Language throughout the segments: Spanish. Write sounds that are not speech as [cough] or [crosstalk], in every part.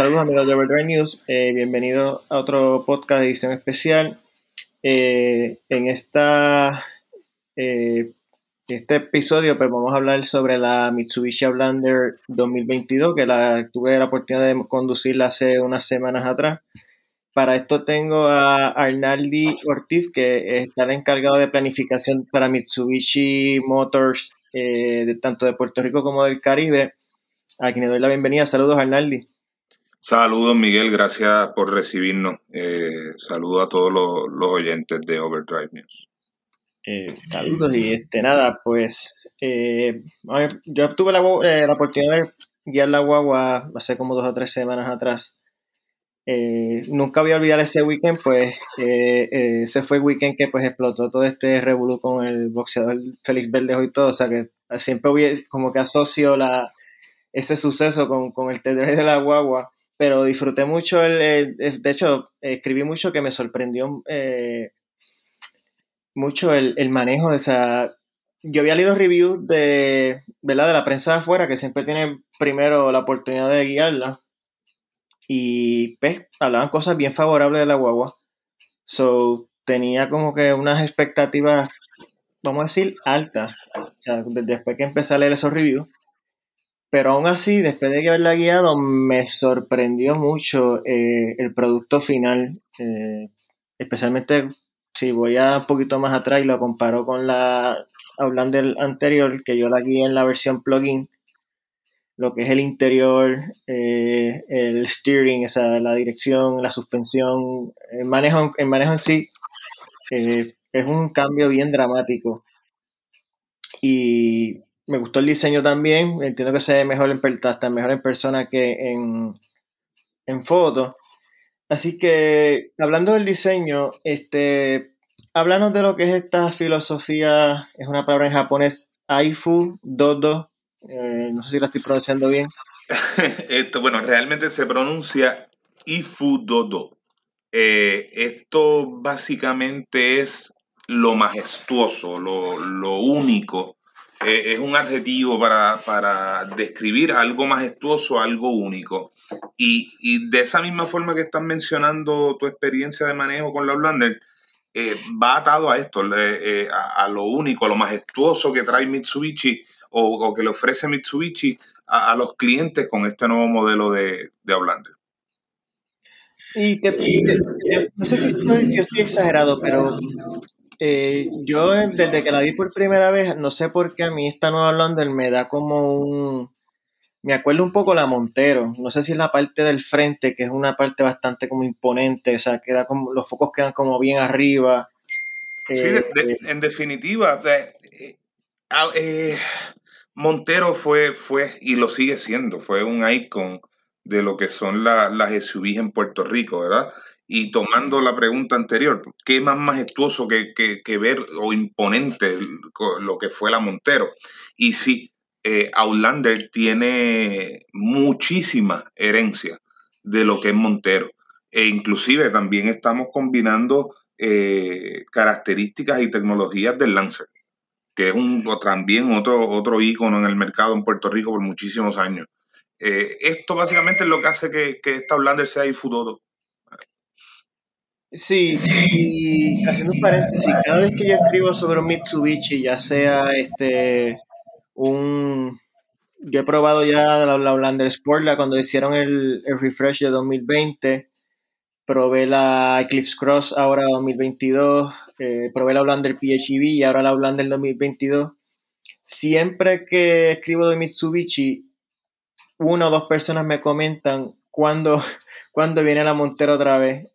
Saludos amigos de Overdrive News, eh, bienvenidos a otro podcast de edición especial. Eh, en esta, eh, este episodio pues vamos a hablar sobre la Mitsubishi Outlander 2022 que la tuve la oportunidad de conducirla hace unas semanas atrás. Para esto tengo a Arnaldi Ortiz que está el encargado de planificación para Mitsubishi Motors de tanto de Puerto Rico como del Caribe, a quien le doy la bienvenida. Saludos Arnaldi. Saludos Miguel, gracias por recibirnos. Eh, saludos a todos los, oyentes de Overdrive News. Eh, saludos y este nada, pues eh, yo tuve la, la, oportunidad de guiar la guagua hace como dos o tres semanas atrás. nunca voy a olvidar ese weekend, pues ese fue el weekend que pues explotó todo este revolú con el boxeador Félix Verdejo y todo, o sea que siempre voy, como que asocio ese suceso con, con el TD de la guagua pero disfruté mucho, el, de hecho, escribí mucho que me sorprendió eh, mucho el, manejo de esa... Yo había leído reviews de, de la prensa de afuera, que siempre tiene primero la oportunidad de guiarla, y pues, hablaban cosas bien favorables de la guagua. So, tenía como que unas expectativas, vamos a decir, altas. O después que empecé a leer esos reviews. Pero aún así, después de haberla guiado, me sorprendió mucho eh, el producto final. Eh, especialmente si voy a un poquito más atrás y lo comparo con la Outlander anterior, que yo la guié en la versión plugin, lo que es el interior, eh, el steering, esa, la dirección, la suspensión, el manejo, el manejo en sí, es un cambio bien dramático. Y me gustó el diseño también. Entiendo que se ve mejor en, hasta mejor en persona que en, en foto. Así que, hablando del diseño, este, háblanos de lo que es esta filosofía, es una palabra en japonés, Aifu Dodo. Eh, no sé si la estoy pronunciando bien. [laughs] esto, bueno, realmente se pronuncia Ifu Dodo. Eh, esto básicamente es lo majestuoso, lo, lo único eh, es un adjetivo para, describir algo majestuoso, algo único. Y, de esa misma forma que estás mencionando tu experiencia de manejo con la Outlander, eh, va atado a esto, eh, a, lo único, a lo majestuoso que trae Mitsubishi o, que le ofrece Mitsubishi a, los clientes con este nuevo modelo de, de. Y, no sé si estoy exagerado, pero eh, yo desde que la vi por primera vez, no sé por qué a mí esta nueva London me da como un... Me acuerdo un poco la Montero, no sé si es la parte del frente, que es una parte bastante como imponente, o sea, queda como, los focos quedan como bien arriba. Sí, eh, en definitiva, eh, Montero fue, fue y lo sigue siendo, fue un icon de lo que son las SUVs en Puerto Rico, ¿verdad? Y tomando la pregunta anterior, ¿qué más majestuoso que, ver o imponente lo que fue la Montero? Y sí, eh, Outlander tiene muchísima herencia de lo que es Montero. E inclusive también estamos combinando eh, características y tecnologías del Lancer, que es un, también otro, otro ícono en el mercado en Puerto Rico por muchísimos años. Eh, esto básicamente es lo que hace que, que esta Outlander sea el futuro Sí, y haciendo un paréntesis, cada vez que yo escribo sobre un Mitsubishi, ya sea este un yo he probado ya la, la Outlander Sport, cuando hicieron el, refresh de 2020, probé la Eclipse Cross ahora 2022, eh, probé la Outlander PHEV y ahora la Outlander 2022. Siempre que escribo de Mitsubishi, una o dos personas me comentan cuándo, [laughs] cuándo viene la Montero otra vez.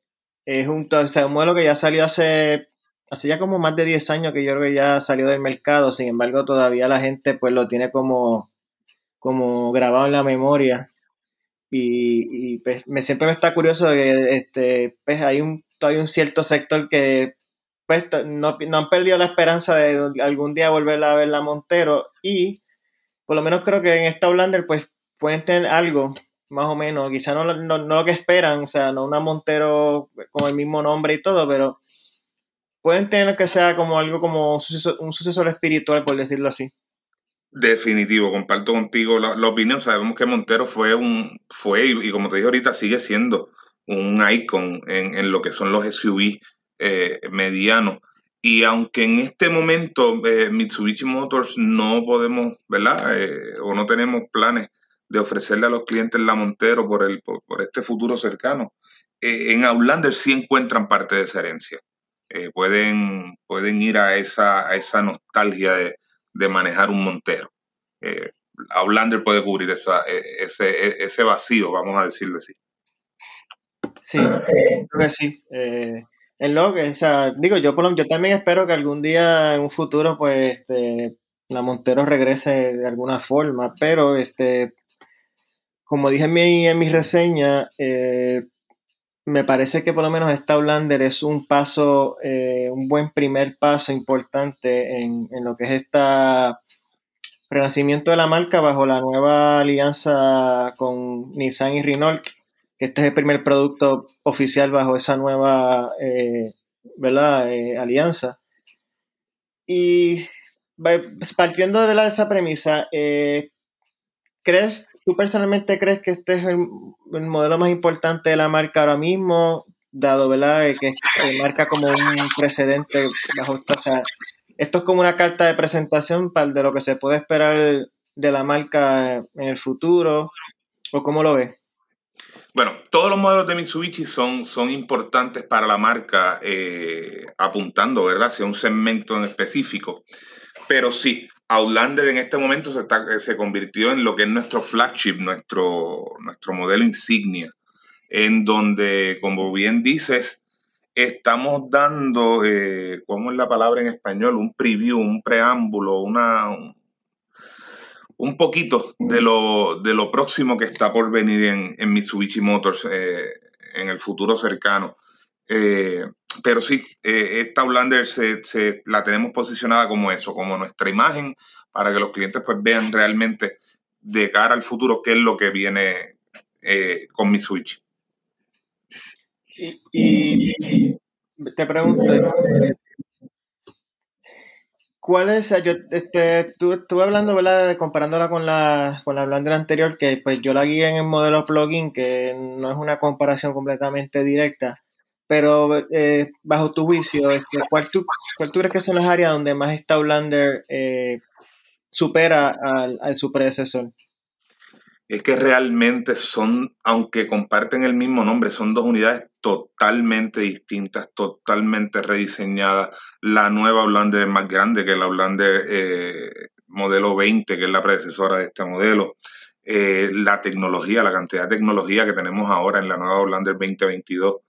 Es un, un modelo que ya salió hace, hace ya como más de 10 años que yo creo que ya salió del mercado, sin embargo todavía la gente pues lo tiene como, como grabado en la memoria. Y, pues, me, siempre me está curioso que este, pues, hay un, todavía un cierto sector que pues, no, no, han perdido la esperanza de algún día volver a ver la Montero. Y por lo menos creo que en esta Hollander pues pueden tener algo más o menos, quizá no, no, lo que esperan, o sea, no una Montero con el mismo nombre y todo, pero pueden tener que sea como algo como un sucesor, espiritual, por decirlo así. Definitivo, comparto contigo la, opinión. Sabemos que Montero fue un, fue, y, como te dije ahorita, sigue siendo un icon en, lo que son los SUV eh, medianos. Y aunque en este momento eh, Mitsubishi Motors no podemos, ¿verdad? Eh, o no tenemos planes de ofrecerle a los clientes la Montero por, el, por, este futuro cercano, en Outlander sí encuentran parte de esa herencia. pueden, pueden ir a esa, a esa nostalgia de, de manejar un Montero. Eh, Outlander puede cubrir esa, e, ese, e, ese, vacío, vamos a decirle así. Sí, creo que sí. Eh, en lo que, o sea, digo, yo, yo también espero que algún día en un futuro, pues, este, la Montero regrese de alguna forma, pero, este, como dije en mi, en reseña, eh, me parece que por lo menos esta Outlander es un paso, eh, un buen primer paso importante en, lo que es este renacimiento de la marca bajo la nueva alianza con Nissan y Renault, que este es el primer producto oficial bajo esa nueva eh, ¿verdad? Alianza. Y partiendo de, esa premisa, ¿crees ¿Tú personalmente crees que este es el, modelo más importante de la marca ahora mismo, dado ¿verdad? Eh, que, marca como un precedente bajo o sea, esto es como una carta de presentación para de lo que se puede esperar de la marca en el futuro, o cómo lo ves? Bueno, todos los modelos de Mitsubishi son, son importantes para la marca, eh, apuntando, ¿verdad?, hacia un segmento en específico. Pero sí, Outlander en este momento se, está, se convirtió en lo que es nuestro flagship, nuestro, nuestro modelo insignia, en donde, como bien dices, estamos dando, eh, ¿cómo es la palabra en español? Un preview, un preámbulo, una, un, poquito de lo, de lo próximo que está por venir en, Mitsubishi Motors eh, en el futuro cercano. Eh, pero sí, eh, esta Outlander se, la tenemos posicionada como eso, como nuestra imagen, para que los clientes pues vean realmente de cara al futuro qué es lo que viene eh, con mi Switch. Y, te pregunto, ¿cuál es? Yo este, estuve hablando, ¿verdad? Comparándola con la, con la Outlander anterior, que pues yo la guié en el modelo plugin, que no es una comparación completamente directa pero eh, bajo tu juicio, este, ¿cuál, tú, ¿cuál, tú, crees que son las áreas donde más esta Outlander eh, supera al, su predecesor? Es que realmente son, aunque comparten el mismo nombre, son dos unidades totalmente distintas, totalmente rediseñadas. La nueva Outlander es más grande que la Outlander eh, modelo 20, que es la predecesora de este modelo. la tecnología, la cantidad de tecnología que tenemos ahora en la nueva Outlander 2022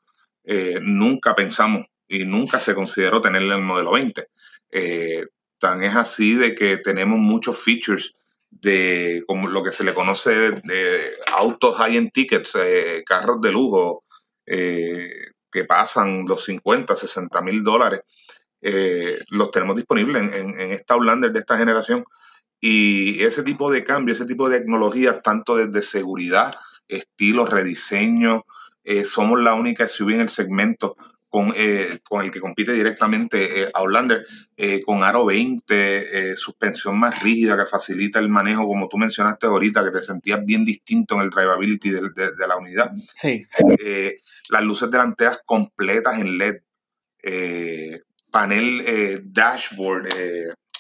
eh, nunca pensamos y nunca se consideró tenerla en el modelo 20. Eh, tan es así de que tenemos muchos features de como lo que se le conoce de autos high-end tickets, eh, carros de lujo que pasan los 50, 60 mil dólares. los tenemos disponibles en, esta Outlander de esta generación. Y ese tipo de cambio, ese tipo de tecnologías, tanto desde seguridad, estilo, rediseño, eh, somos la única SUV en el segmento con, eh, con el que compite directamente eh, Outlander, con aro 20, suspensión más rígida que facilita el manejo, como tú mencionaste ahorita, que te sentías bien distinto en el drivability de, de, la unidad. Sí. las luces delanteras completas en LED, panel dashboard,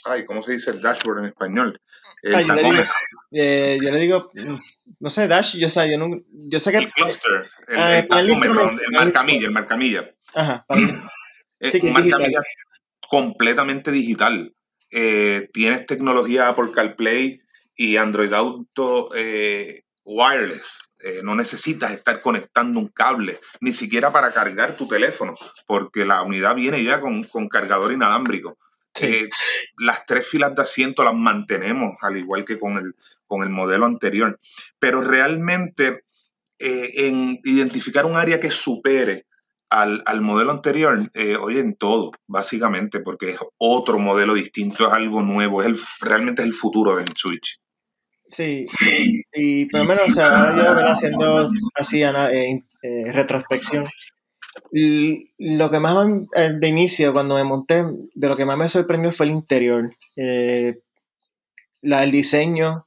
ay, ¿cómo se dice el dashboard en español? Eh, yo, le digo, no sé, Dash, yo, sé, yo, no, yo sé que... El cluster, el, ah, el, el marcamilla, el marcamilla. Ajá, [clears throat] un marcamilla completamente digital. Eh, tienes tecnología Apple CarPlay y Android Auto eh, wireless. no necesitas estar conectando un cable, ni siquiera para cargar tu teléfono, porque la unidad viene ya con, con cargador inalámbrico. Eh, las tres filas de asiento las mantenemos, al igual que con el, con el modelo anterior. Pero realmente eh, en identificar un área que supere al, modelo anterior, eh, oye, en todo, básicamente, porque es otro modelo distinto, es algo nuevo, es el, realmente es el futuro del Switch. Sí, y por lo menos, o sea, yo haciendo así retrospección, lo que más eh, de inicio, cuando me monté, de lo que más me sorprendió fue el interior. Eh, la, el diseño,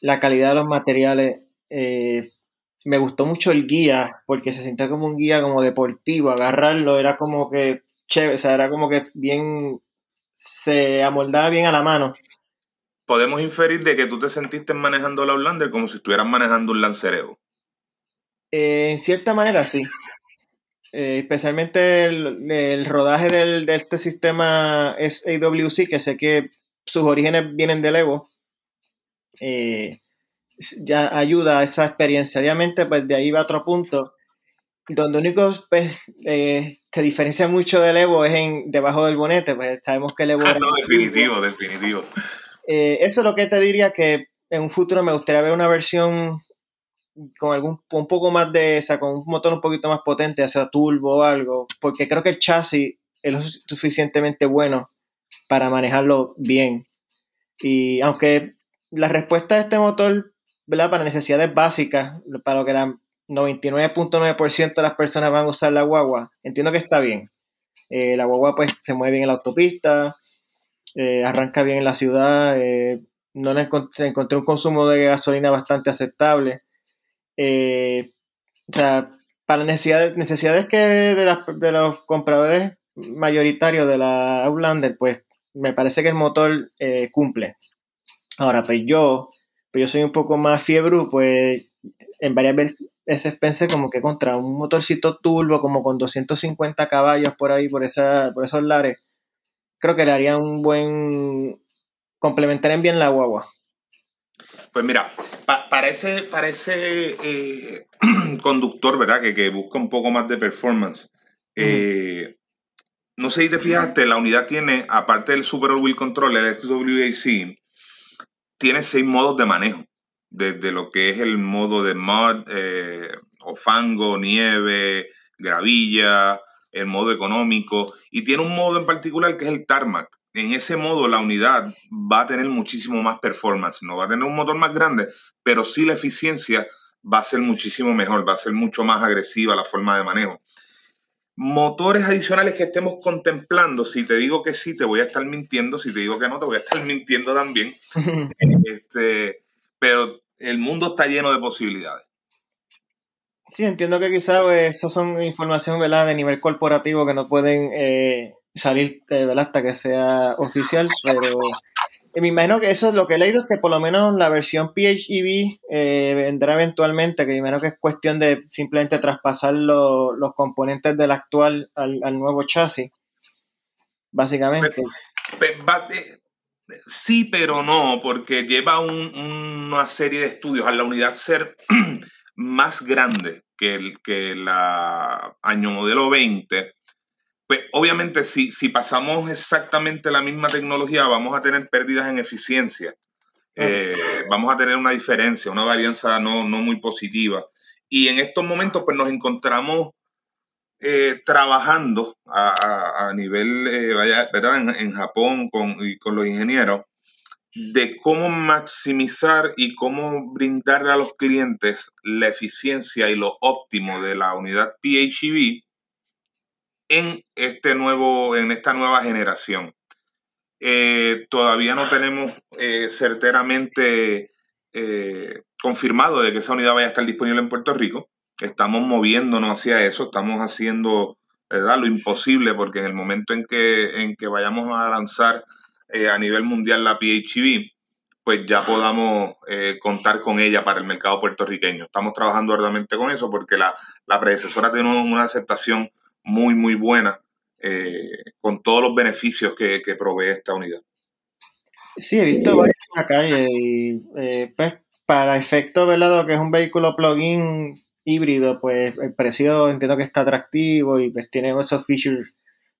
la calidad de los materiales. Eh, me gustó mucho el guía, porque se sentía como un guía como deportivo, agarrarlo era como que chévere, o sea, era como que bien, se amoldaba bien a la mano. Podemos inferir de que tú te sentiste manejando la Outlander como si estuvieras manejando un Lancereo. Eh, en cierta manera, sí. Eh, especialmente el, rodaje del, de este sistema SAWC, que sé que sus orígenes vienen del Evo, eh, ya ayuda a esa experiencia. Obviamente, pues de ahí va otro punto, donde único pues, se diferencia mucho del Evo es en debajo del bonete, pues sabemos que el Evo... no, definitivo, definitivo. eso es lo que te diría que en un futuro me gustaría ver una versión con algún un poco más de esa, con un motor un poquito más potente, sea turbo o algo, porque creo que el chasis es lo suficientemente bueno para manejarlo bien. Y aunque la respuesta de este motor, ¿verdad? Para necesidades básicas, para lo que la 99.9% de las personas van a usar la guagua, entiendo que está bien. Eh, la guagua pues se mueve bien en la autopista, eh, arranca bien en la ciudad, eh, no encontré, encontré un consumo de gasolina bastante aceptable. Eh, o sea, para necesidades, necesidades que de, los compradores mayoritarios de la Outlander, pues me parece que el motor eh, cumple. Ahora, pues yo, pues yo soy un poco más fiebre, pues en varias veces pensé como que contra un motorcito turbo como con 250 caballos por ahí, por, esa, por esos lares, creo que le haría un buen... complementarían bien la guagua. Pues mira, parece, parece eh, [clears throat] conductor, ¿verdad? Que, busca un poco más de performance. Eh, no sé si te fijaste, la unidad tiene, aparte del Super All Wheel Control, el SWAC, tiene seis modos de manejo. Desde lo que es el modo de mud, eh, o fango, nieve, gravilla, el modo económico, y tiene un modo en particular que es el tarmac en ese modo la unidad va a tener muchísimo más performance. No va a tener un motor más grande, pero sí la eficiencia va a ser muchísimo mejor, va a ser mucho más agresiva la forma de manejo. Motores adicionales que estemos contemplando, si te digo que sí, te voy a estar mintiendo, si te digo que no, te voy a estar [laughs] mintiendo también. [laughs] este, pero el mundo está lleno de posibilidades. Sí, entiendo que quizás pues, eso son información ¿verdad? de nivel corporativo que no pueden eh, salir eh, hasta que sea oficial, pero eh, me imagino que eso es lo que he leído, es que por lo menos la versión PHEV eh, vendrá eventualmente, que me imagino que es cuestión de simplemente traspasar los componentes del actual al, nuevo chasis, básicamente. sí, pero no, porque lleva una serie de estudios a la unidad ser [clears throat] más grande que, el, que la año modelo 20 pues obviamente si, si pasamos exactamente la misma tecnología, vamos a tener pérdidas en eficiencia. Eh, vamos a tener una diferencia, una varianza no, muy positiva. Y en estos momentos, pues nos encontramos eh, trabajando a, nivel, eh, ¿verdad? En, Japón con, con los ingenieros, de cómo maximizar y cómo brindarle a los clientes la eficiencia y lo óptimo de la unidad PHEV en, este nuevo, en esta nueva generación. Eh, todavía no tenemos eh, certeramente eh, confirmado de que esa unidad vaya a estar disponible en Puerto Rico. Estamos moviéndonos hacia eso, estamos haciendo lo imposible porque en el momento en que, en que vayamos a lanzar a nivel mundial la PHEV, pues ya podamos contar con ella para el mercado puertorriqueño. Estamos trabajando arduamente con eso porque la, la predecesora tiene una aceptación muy, muy buena eh, con todos los beneficios que, provee esta unidad. Sí, he visto varios en la calle y eh, pues para efecto, ¿verdad? que es un vehículo plug-in híbrido, pues el precio entiendo que está atractivo y pues tiene esos features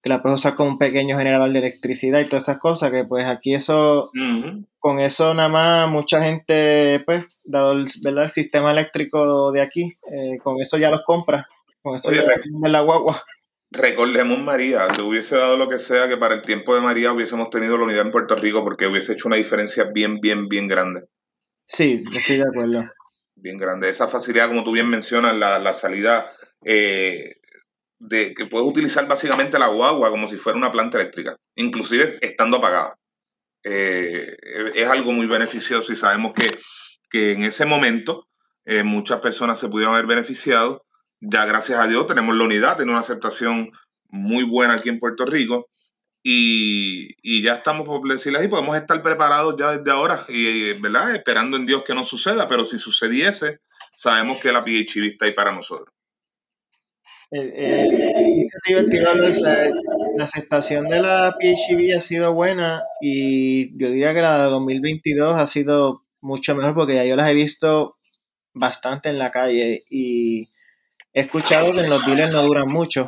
que la puedes usar con un pequeño generador de electricidad y todas esas cosas, que pues aquí eso, con eso nada más mucha gente, pues, dado el, ¿verdad? el sistema eléctrico de aquí, eh, con eso ya los compra, con eso ya de la guagua. Recordemos María, te hubiese dado lo que sea que para el tiempo de María hubiésemos tenido la unidad en Puerto Rico porque hubiese hecho una diferencia bien, bien, bien grande. Sí, estoy de acuerdo. Bien grande. Esa facilidad, como tú bien mencionas, la, salida eh, de que puedes utilizar básicamente la guagua como si fuera una planta eléctrica, inclusive estando apagada. eh, es algo muy beneficioso y sabemos que, que en ese momento eh, muchas personas se pudieron haber beneficiado. Ya gracias a Dios tenemos la unidad, tiene una aceptación muy buena aquí en Puerto Rico y, y, ya estamos, por decirlo así, podemos estar preparados ya desde ahora y, ¿verdad? Esperando en Dios que no suceda, pero si sucediese, sabemos que la PHV está ahí para nosotros. Eh, eh, la aceptación de la PHV ha sido buena y yo diría que la de 2022 ha sido mucho mejor porque ya yo las he visto bastante en la calle y he escuchado que en los dealers no duran mucho.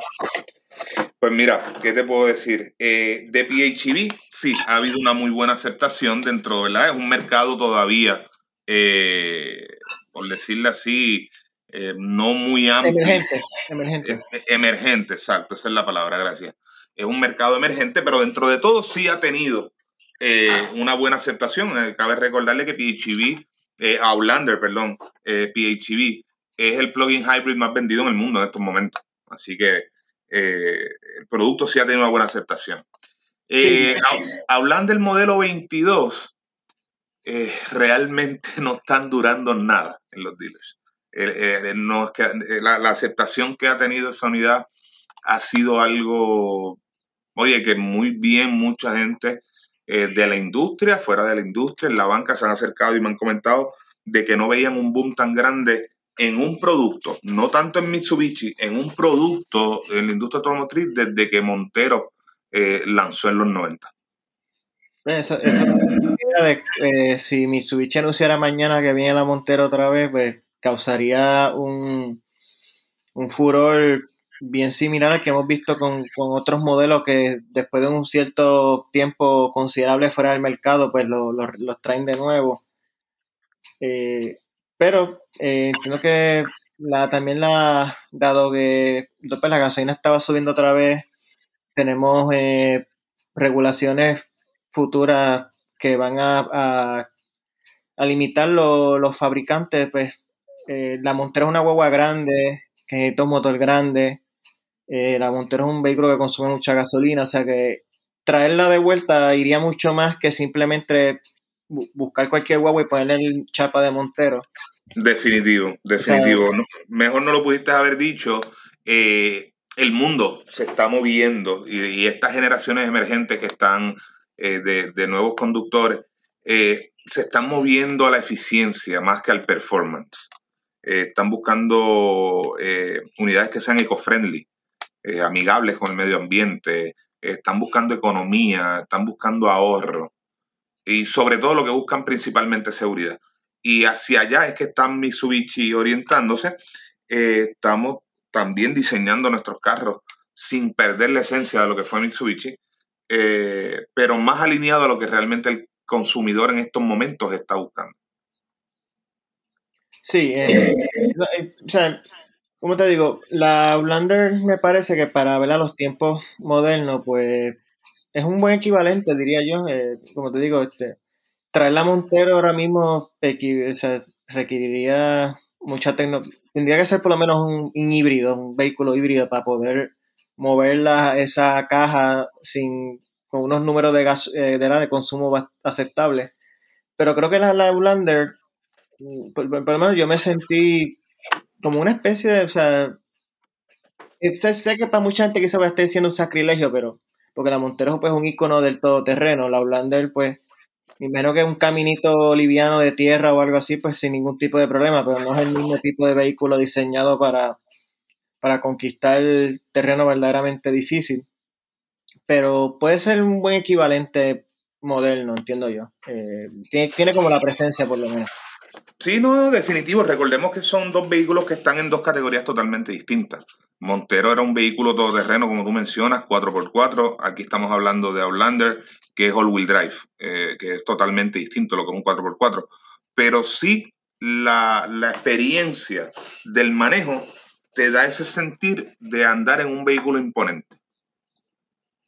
Pues mira, ¿qué te puedo decir? Eh, de PHV, sí, ha habido una muy buena aceptación dentro, ¿verdad? Es un mercado todavía, eh, por decirle así, eh, no muy amplio. Emergente, emergente. Emergente, exacto, esa es la palabra, gracias. Es un mercado emergente, pero dentro de todo sí ha tenido una buena aceptación. cabe recordarle que PHV, Outlander, perdón, PHV, es el plugin hybrid más vendido en el mundo en estos momentos. Así que eh, el producto sí ha tenido una buena aceptación. Eh, hablando del modelo 22, eh, realmente [laughs] no están durando nada en los dealers. No, la, la, aceptación que ha tenido esa unidad ha sido algo, oye, que muy bien mucha gente de la industria, fuera de la industria, en la banca se han acercado y me han comentado de que no veían un boom tan grande en un producto, no tanto en Mitsubishi, en un producto en la industria automotriz desde que Montero eh, lanzó en los 90. Eso, eso de, eh, si Mitsubishi anunciara mañana que viene la Montero otra vez, pues causaría un, un furor bien similar al que hemos visto con, otros modelos que después de un cierto tiempo considerable fuera del mercado, pues los traen de nuevo. Eh, pero eh, entiendo que también la, dado que la gasolina estaba subiendo otra vez, tenemos eh, regulaciones futuras que van a, limitar los fabricantes, pues eh, la Montero es una guagua grande, que necesita un motor grande, la Montero es un vehículo que consume mucha gasolina, o sea que traerla de vuelta iría mucho más que simplemente buscar cualquier guagua y ponerle chapa de Montero. Definitivo, definitivo. mejor no lo pudiste haber dicho. Eh, el mundo se está moviendo y, estas generaciones emergentes que están eh, de, nuevos conductores eh, se están moviendo a la eficiencia más que al performance. están buscando unidades que sean eco-friendly, amigables con el medio ambiente, están buscando economía, están buscando ahorro y sobre todo lo que buscan principalmente seguridad. Y hacia allá es que están Mitsubishi orientándose. Eh, estamos también diseñando nuestros carros sin perder la esencia de lo que fue Mitsubishi, eh, pero más alineado a lo que realmente el consumidor en estos momentos está buscando. Sí, eh, o sea, como te digo, la Outlander me parece que para ver a los tiempos modernos, pues es un buen equivalente, diría yo. como te digo, este, traer la Montero ahora mismo requeriría mucha tecnología. Tendría que ser por lo menos un, híbrido, un vehículo híbrido para poder mover esa caja sin con unos números de gas eh, de, de consumo aceptables. Pero creo que la, la mm, por, lo menos yo me sentí como una especie de, o sea, sé, que para mucha gente quizá va a estar diciendo un sacrilegio, pero porque la Montero pues, es un icono del todoterreno, la Outlander pues y menos que un caminito liviano de tierra o algo así, pues sin ningún tipo de problema, pero no es el mismo tipo de vehículo diseñado para, para conquistar el terreno verdaderamente difícil. Pero puede ser un buen equivalente moderno, entiendo yo. Eh, tiene, tiene como la presencia, por lo menos. Sí, no, definitivo. Recordemos que son dos vehículos que están en dos categorías totalmente distintas. Montero era un vehículo todoterreno, como tú mencionas, 4x4. Aquí estamos hablando de Outlander, que es all-wheel drive, eh, que es totalmente distinto a lo que es un 4x4. Pero sí, la, experiencia del manejo te da ese sentir de andar en un vehículo imponente.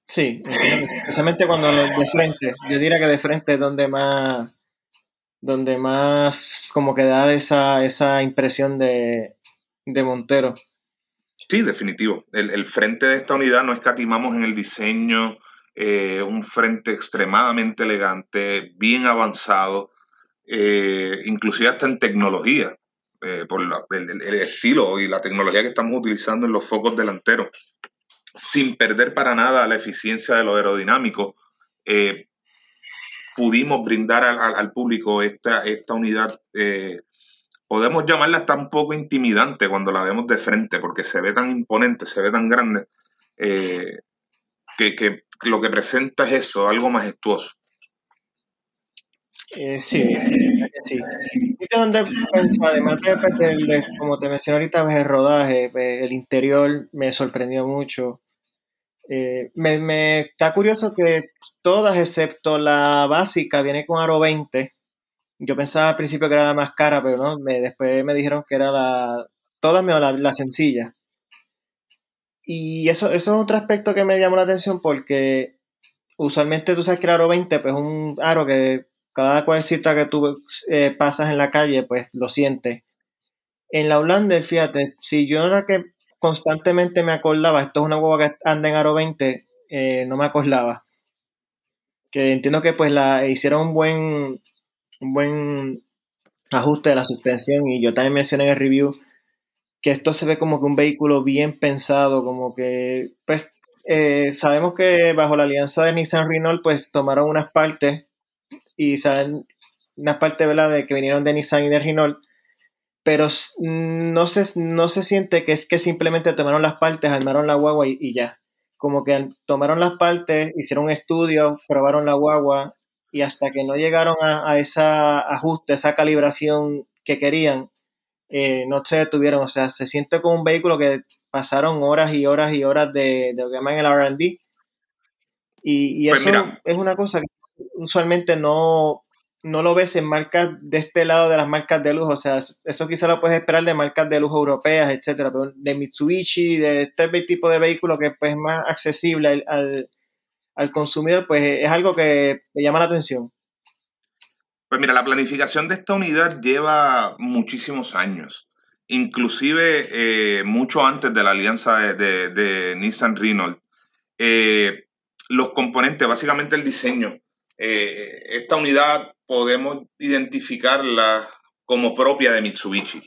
Sí, especialmente cuando de frente. Yo diría que de frente es donde más, donde más como que da esa, esa impresión de, de Montero. Sí, definitivo. El, frente de esta unidad no escatimamos en el diseño, eh, un frente extremadamente elegante, bien avanzado, eh, inclusive hasta en tecnología, eh, por el, estilo y la tecnología que estamos utilizando en los focos delanteros, sin perder para nada la eficiencia de lo aerodinámico. pudimos brindar al, público esta unidad podemos llamarla hasta un poco intimidante cuando la vemos de frente, porque se ve tan imponente, se ve tan grande, que, que, lo que presenta es eso, algo majestuoso. Eh, sí, sí. donde además de, como te mencioné ahorita, pues, el rodaje, pues, el interior me sorprendió mucho. Eh, me, está curioso que todas, excepto la básica, viene con aro 20. Yo pensaba al principio que era la más cara, pero no, me, después me dijeron que era la, todas menos la, la sencilla. Y eso, eso es otro aspecto que me llamó la atención porque usualmente tú sabes que el aro 20 pues es un aro que cada cualcita que tú eh, pasas en la calle pues lo sientes. En la Holanda, fíjate, si yo era que constantemente me acordaba, esto es una hueva que anda en aro 20, eh, no me acordaba. Que entiendo que pues la hicieron un buen, un buen ajuste de la suspensión y yo también mencioné en el review que esto se ve como que un vehículo bien pensado, como que, pues, eh, sabemos que bajo la alianza de Nissan Renault, pues tomaron unas partes y saben unas partes, ¿verdad?, de que vinieron de Nissan y de Renault, pero no se, no se siente que es que simplemente tomaron las partes, armaron la guagua y, ya. Como que tomaron las partes, hicieron un estudio, probaron la guagua y hasta que no llegaron a, a ese ajuste, esa calibración que querían, eh, no se detuvieron. O sea, se siente como un vehículo que pasaron horas y horas y horas de, de lo que llaman el RD. Y, y pues eso es una cosa que usualmente no, no lo ves en marcas de este lado de las marcas de lujo. O sea, eso quizá lo puedes esperar de marcas de lujo europeas, etcétera, pero de Mitsubishi, de este tipo de vehículo que pues, es más accesible al, al consumidor, pues es algo que llama la atención. Pues mira, la planificación de esta unidad lleva muchísimos años, inclusive eh, mucho antes de la alianza de, Nissan Renault. Eh, los componentes, básicamente el diseño. Eh, esta unidad podemos identificarla como propia de Mitsubishi.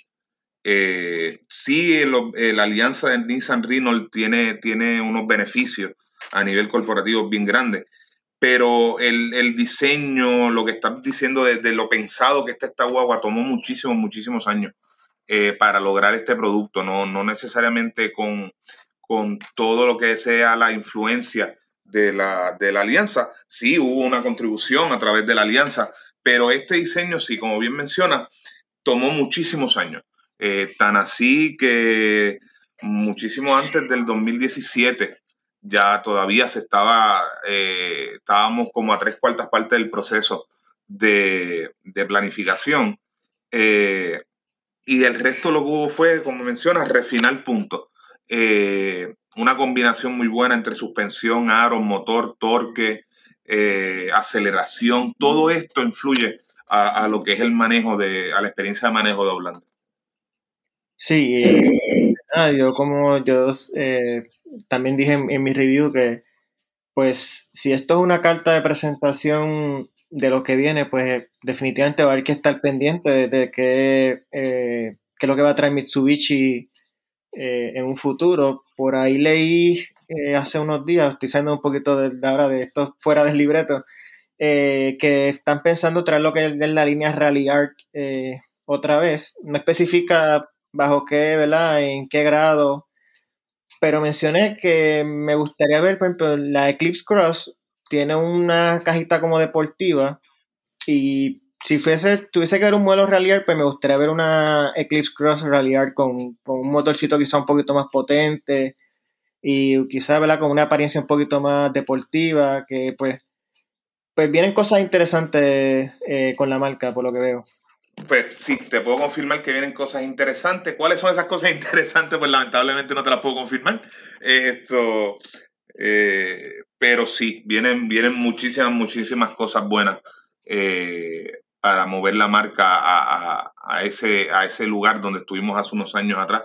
sí, la alianza de Nissan Renault tiene, tiene unos beneficios a nivel corporativo bien grandes, pero el, diseño, lo que estás diciendo de, lo pensado que está esta guagua, tomó muchísimos, muchísimos años eh, para lograr este producto, no, no necesariamente con, con, todo lo que sea la influencia de la, de la alianza. Sí, hubo una contribución a través de la alianza, pero este diseño, sí, como bien menciona, tomó muchísimos años. Eh, tan así que muchísimo antes del 2017 ya todavía se estaba, eh, estábamos como a tres cuartas partes del proceso de, planificación. Eh, y el resto lo que hubo fue, como mencionas, refinar puntos. Eh, una combinación muy buena entre suspensión, aro, motor, torque, aceleración, todo esto influye a, lo que es el manejo de, a la experiencia de manejo de Holanda. Sí, Ah, yo como yo eh, también dije en, mi review que pues si esto es una carta de presentación de lo que viene, pues definitivamente va a haber que estar pendiente de, qué, eh, qué, es lo que va a traer Mitsubishi eh, en un futuro. Por ahí leí hace unos días, estoy saliendo un poquito de, ahora de esto fuera del libreto, que están pensando traer lo que es la línea Rally Art otra vez. No especifica bajo qué, ¿verdad? En qué grado. Pero mencioné que me gustaría ver, por ejemplo, la Eclipse Cross tiene una cajita como deportiva y si fuese, tuviese que ver un modelo Rallyar, pues me gustaría ver una Eclipse Cross Rallyar con, con un motorcito quizá un poquito más potente y quizá, ¿verdad? Con una apariencia un poquito más deportiva, que pues, pues vienen cosas interesantes eh, con la marca, por lo que veo. Pues sí, te puedo confirmar que vienen cosas interesantes. ¿Cuáles son esas cosas [laughs] interesantes? Pues lamentablemente no te las puedo confirmar. Esto, eh, pero sí, vienen, vienen muchísimas, muchísimas cosas buenas eh, para mover la marca a, ese, a ese lugar donde estuvimos hace unos años atrás,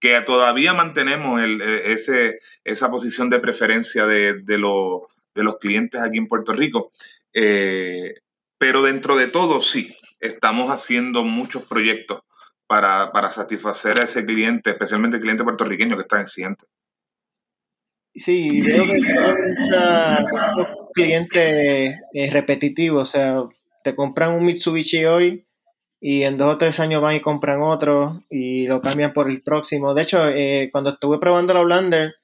que todavía mantenemos el, ese, esa posición de preferencia de, de, de los clientes aquí en Puerto Rico. Eh, pero dentro de todo, sí, estamos haciendo muchos proyectos para, satisfacer a ese cliente, especialmente el cliente puertorriqueño que está exigente. Sí, veo que muchos clientes eh, repetitivos, o sea, te compran un Mitsubishi hoy y en dos o tres años van y compran otro y lo cambian por el próximo. De hecho, eh, cuando estuve probando la Blander,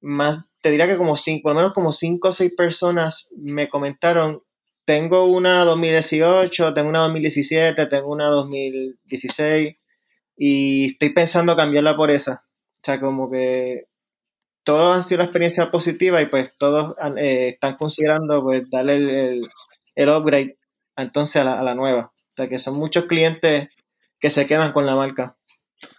más, te diría que como cinco, por lo menos como cinco o seis personas me comentaron, tengo una 2018, tengo una 2017, tengo una 2016 y estoy pensando cambiarla por esa. O sea, como que todos han sido una experiencia positiva y pues todos eh, están considerando pues darle el, el, upgrade entonces a la, a la nueva. O sea, que son muchos clientes que se quedan con la marca.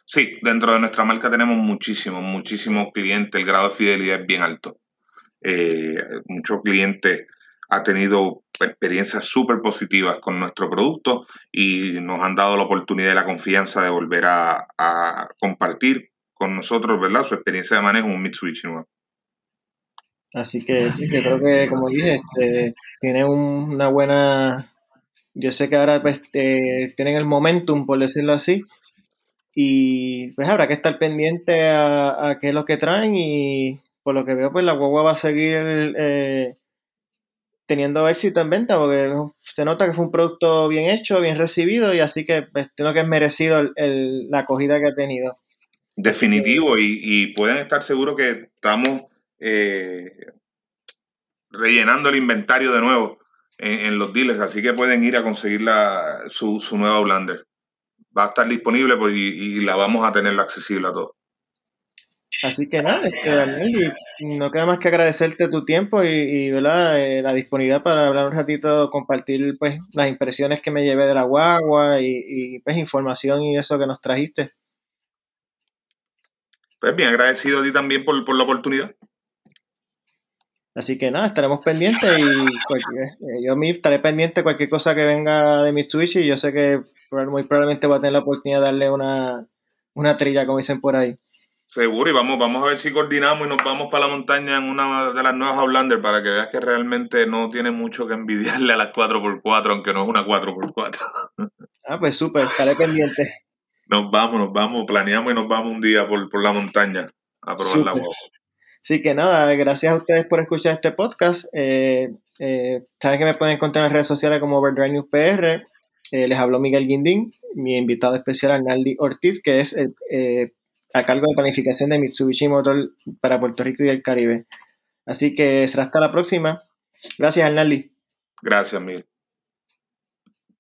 Sí, dentro de nuestra marca tenemos muchísimos, muchísimos clientes. El grado de fidelidad es bien alto. Eh, muchos clientes han tenido experiencias súper positivas con nuestro producto y nos han dado la oportunidad y la confianza de volver a, compartir con nosotros, ¿verdad? Su experiencia de manejo en un Mitsubishi nuevo. Así que yo creo que, como dije, este, tiene una buena... Yo sé que ahora pues, eh, tienen el momentum, por decirlo así, y pues habrá que estar pendiente a, qué es lo que traen y por lo que veo pues la guagua va a seguir eh, teniendo éxito en venta porque se nota que fue un producto bien hecho, bien recibido y así que pues, que es merecido la acogida que ha tenido. Definitivo y, pueden estar seguros que estamos eh, rellenando el inventario de nuevo en, los dealers, así que pueden ir a conseguir la, su, nueva Blender va a estar disponible pues, y, la vamos a tener accesible a todos. Así que nada, este, Daniel, no queda más que agradecerte tu tiempo y, ¿verdad? Eh, la disponibilidad para hablar un ratito, compartir pues las impresiones que me llevé de la guagua y, pues información y eso que nos trajiste. Pues bien, agradecido a ti también por, por la oportunidad. Así que nada, estaremos pendientes y eh, yo a mí estaré pendiente de cualquier cosa que venga de Mitsubishi y yo sé que muy probablemente voy a tener la oportunidad de darle una, una trilla, como dicen por ahí. Seguro, y vamos, vamos a ver si coordinamos y nos vamos para la montaña en una de las nuevas Outlander para que veas que realmente no tiene mucho que envidiarle a las 4x4, aunque no es una 4x4. [laughs] Ah, pues súper, estaré pendiente. Nos vamos, nos vamos, planeamos y nos vamos un día por, por la montaña a probar la voz. Así que nada, gracias a ustedes por escuchar este podcast. Eh, eh, saben que me pueden encontrar en redes sociales como Overdrive News PR. Eh, les habló Miguel Guindín, mi invitado especial Arnaldi Ortiz, que es a cargo de planificación de Mitsubishi Motor para Puerto Rico y el Caribe. Así que será hasta la próxima. Gracias, Arnaldi. Gracias, Miguel.